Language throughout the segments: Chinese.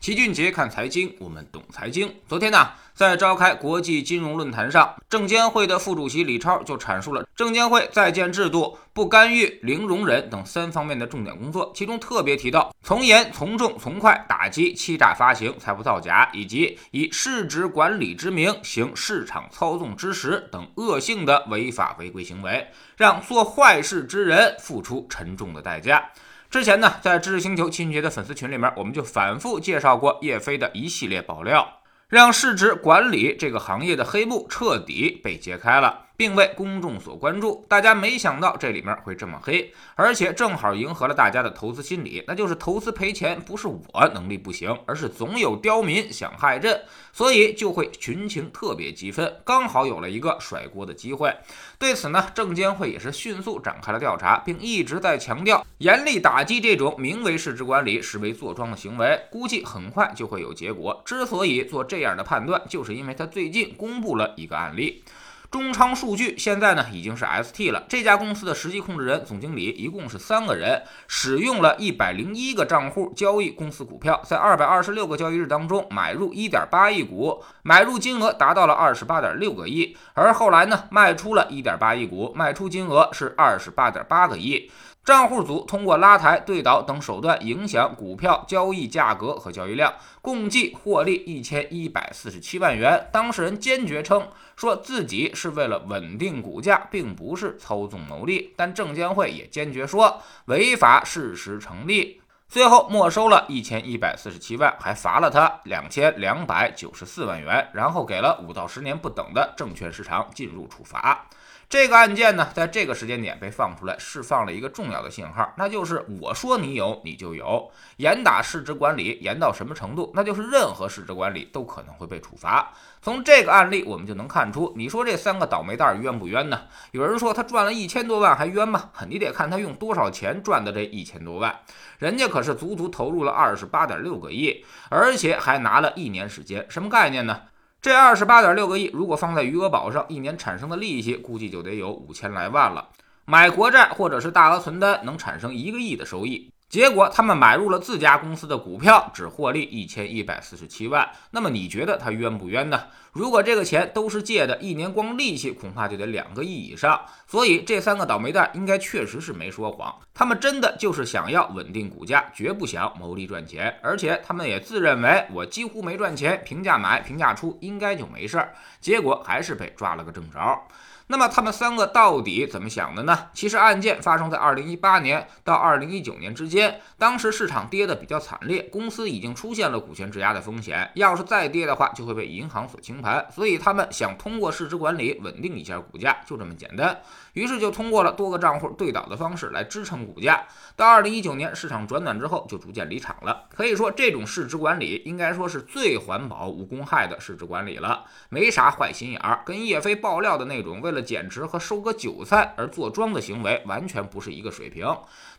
齐俊杰看财经，我们懂财经。昨天呢，在召开国际金融论坛上，证监会的副主席李超就阐述了证监会在建制度、不干预、零容忍等三方面的重点工作，其中特别提到从严、从重、从快打击欺诈发行、财务造假，以及以市值管理之名行市场操纵之实等恶性的违法违规行为，让做坏事之人付出沉重的代价。之前呢，在知识星球清洁的粉丝群里面，我们就反复介绍过叶飞的一系列爆料，让市值管理这个行业的黑幕彻底被揭开了。并为公众所关注，大家没想到这里面会这么黑，而且正好迎合了大家的投资心理，那就是投资赔钱不是我能力不行，而是总有刁民想害朕，所以就会群情特别激愤，刚好有了一个甩锅的机会。对此呢，证监会也是迅速展开了调查，并一直在强调严厉打击这种名为市值管理实为坐庄的行为，估计很快就会有结果。之所以做这样的判断，就是因为他最近公布了一个案例。中昌数据现在呢已经是 ST 了。这家公司的实际控制人、总经理一共是三个人，使用了一百零一个账户交易公司股票，在二百二十六个交易日当中买入一点八亿股，买入金额达到了二十八点六个亿，而后来呢卖出了一点八亿股，卖出金额是二十八点八个亿。账户组通过拉抬、对倒等手段影响股票交易价格和交易量，共计获利一千一百四十七万元。当事人坚决称，说自己是为了稳定股价，并不是操纵牟利。但证监会也坚决说违法事实成立，最后没收了一千一百四十七万，还罚了他两千两百九十四万元，然后给了五到十年不等的证券市场进入处罚。这个案件呢，在这个时间点被放出来，释放了一个重要的信号，那就是我说你有，你就有。严打市值管理，严到什么程度？那就是任何市值管理都可能会被处罚。从这个案例，我们就能看出，你说这三个倒霉蛋冤不冤呢？有人说他赚了一千多万还冤吗？你得看他用多少钱赚的这一千多万，人家可可是足足投入了二十八点六个亿，而且还拿了一年时间，什么概念呢？这二十八点六个亿，如果放在余额宝上，一年产生的利息估计就得有五千来万了。买国债或者是大额存单，能产生一个亿的收益。结果他们买入了自家公司的股票，只获利一千一百四十七万。那么你觉得他冤不冤呢？如果这个钱都是借的，一年光利息恐怕就得两个亿以上。所以这三个倒霉蛋应该确实是没说谎，他们真的就是想要稳定股价，绝不想牟利赚钱。而且他们也自认为我几乎没赚钱，平价买平价出应该就没事儿。结果还是被抓了个正着。那么他们三个到底怎么想的呢？其实案件发生在二零一八年到二零一九年之间，当时市场跌得比较惨烈，公司已经出现了股权质押的风险，要是再跌的话，就会被银行所清盘。所以他们想通过市值管理稳定一下股价，就这么简单。于是就通过了多个账户对倒的方式来支撑股价。到二零一九年市场转暖之后，就逐渐离场了。可以说，这种市值管理应该说是最环保、无公害的市值管理了，没啥坏心眼儿，跟叶飞爆料的那种为了减持和收割韭菜而做庄的行为完全不是一个水平。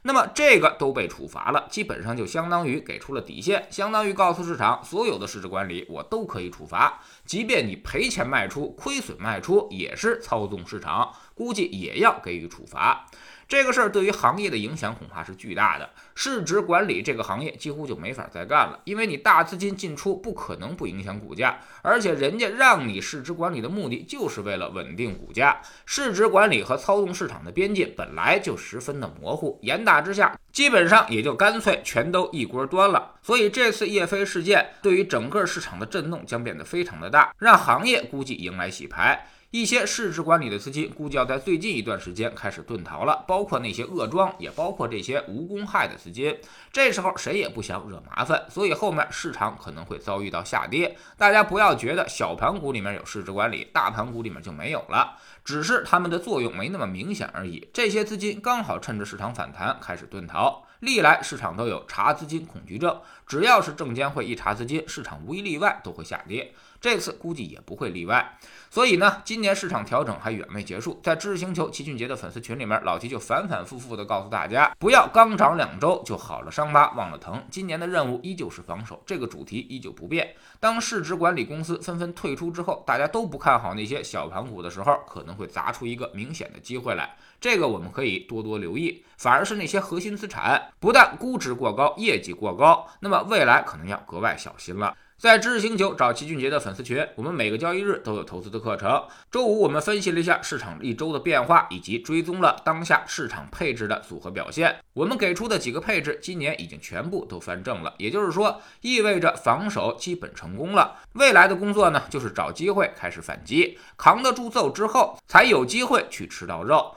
那么这个都被处罚了，基本上就相当于给出了底线，相当于告诉市场，所有的市值管理我都可以处罚，即便你赔钱卖出、亏损卖出，也是操纵市场，估计也要给予处罚。这个事儿对于行业的影响恐怕是巨大的，市值管理这个行业几乎就没法再干了，因为你大资金进出不可能不影响股价，而且人家让你市值管理的目的就是为了稳定股价，市值管理和操纵市场的边界本来就十分的模糊，严打之下，基本上也就干脆全都一锅端了。所以这次叶飞事件对于整个市场的震动将变得非常的大，让行业估计迎来洗牌。一些市值管理的资金估计要在最近一段时间开始遁逃了，包括那些恶庄，也包括这些无公害的资金。这时候谁也不想惹麻烦，所以后面市场可能会遭遇到下跌。大家不要觉得小盘股里面有市值管理，大盘股里面就没有了，只是它们的作用没那么明显而已。这些资金刚好趁着市场反弹开始遁逃。历来市场都有查资金恐惧症，只要是证监会一查资金，市场无一例外都会下跌。这次估计也不会例外。所以呢，今年市场调整还远未结束。在知识星球齐俊杰的粉丝群里面，老齐就反反复复的告诉大家，不要刚涨两周就好了伤疤忘了疼。今年的任务依旧是防守，这个主题依旧不变。当市值管理公司纷纷退出之后，大家都不看好那些小盘股的时候，可能会砸出一个明显的机会来。这个我们可以多多留意，反而是那些核心资产，不但估值过高，业绩过高，那么么未来可能要格外小心了。在知识星球找齐俊杰的粉丝群，我们每个交易日都有投资的课程。周五我们分析了一下市场一周的变化，以及追踪了当下市场配置的组合表现。我们给出的几个配置，今年已经全部都翻正了，也就是说，意味着防守基本成功了。未来的工作呢，就是找机会开始反击，扛得住揍之后，才有机会去吃到肉。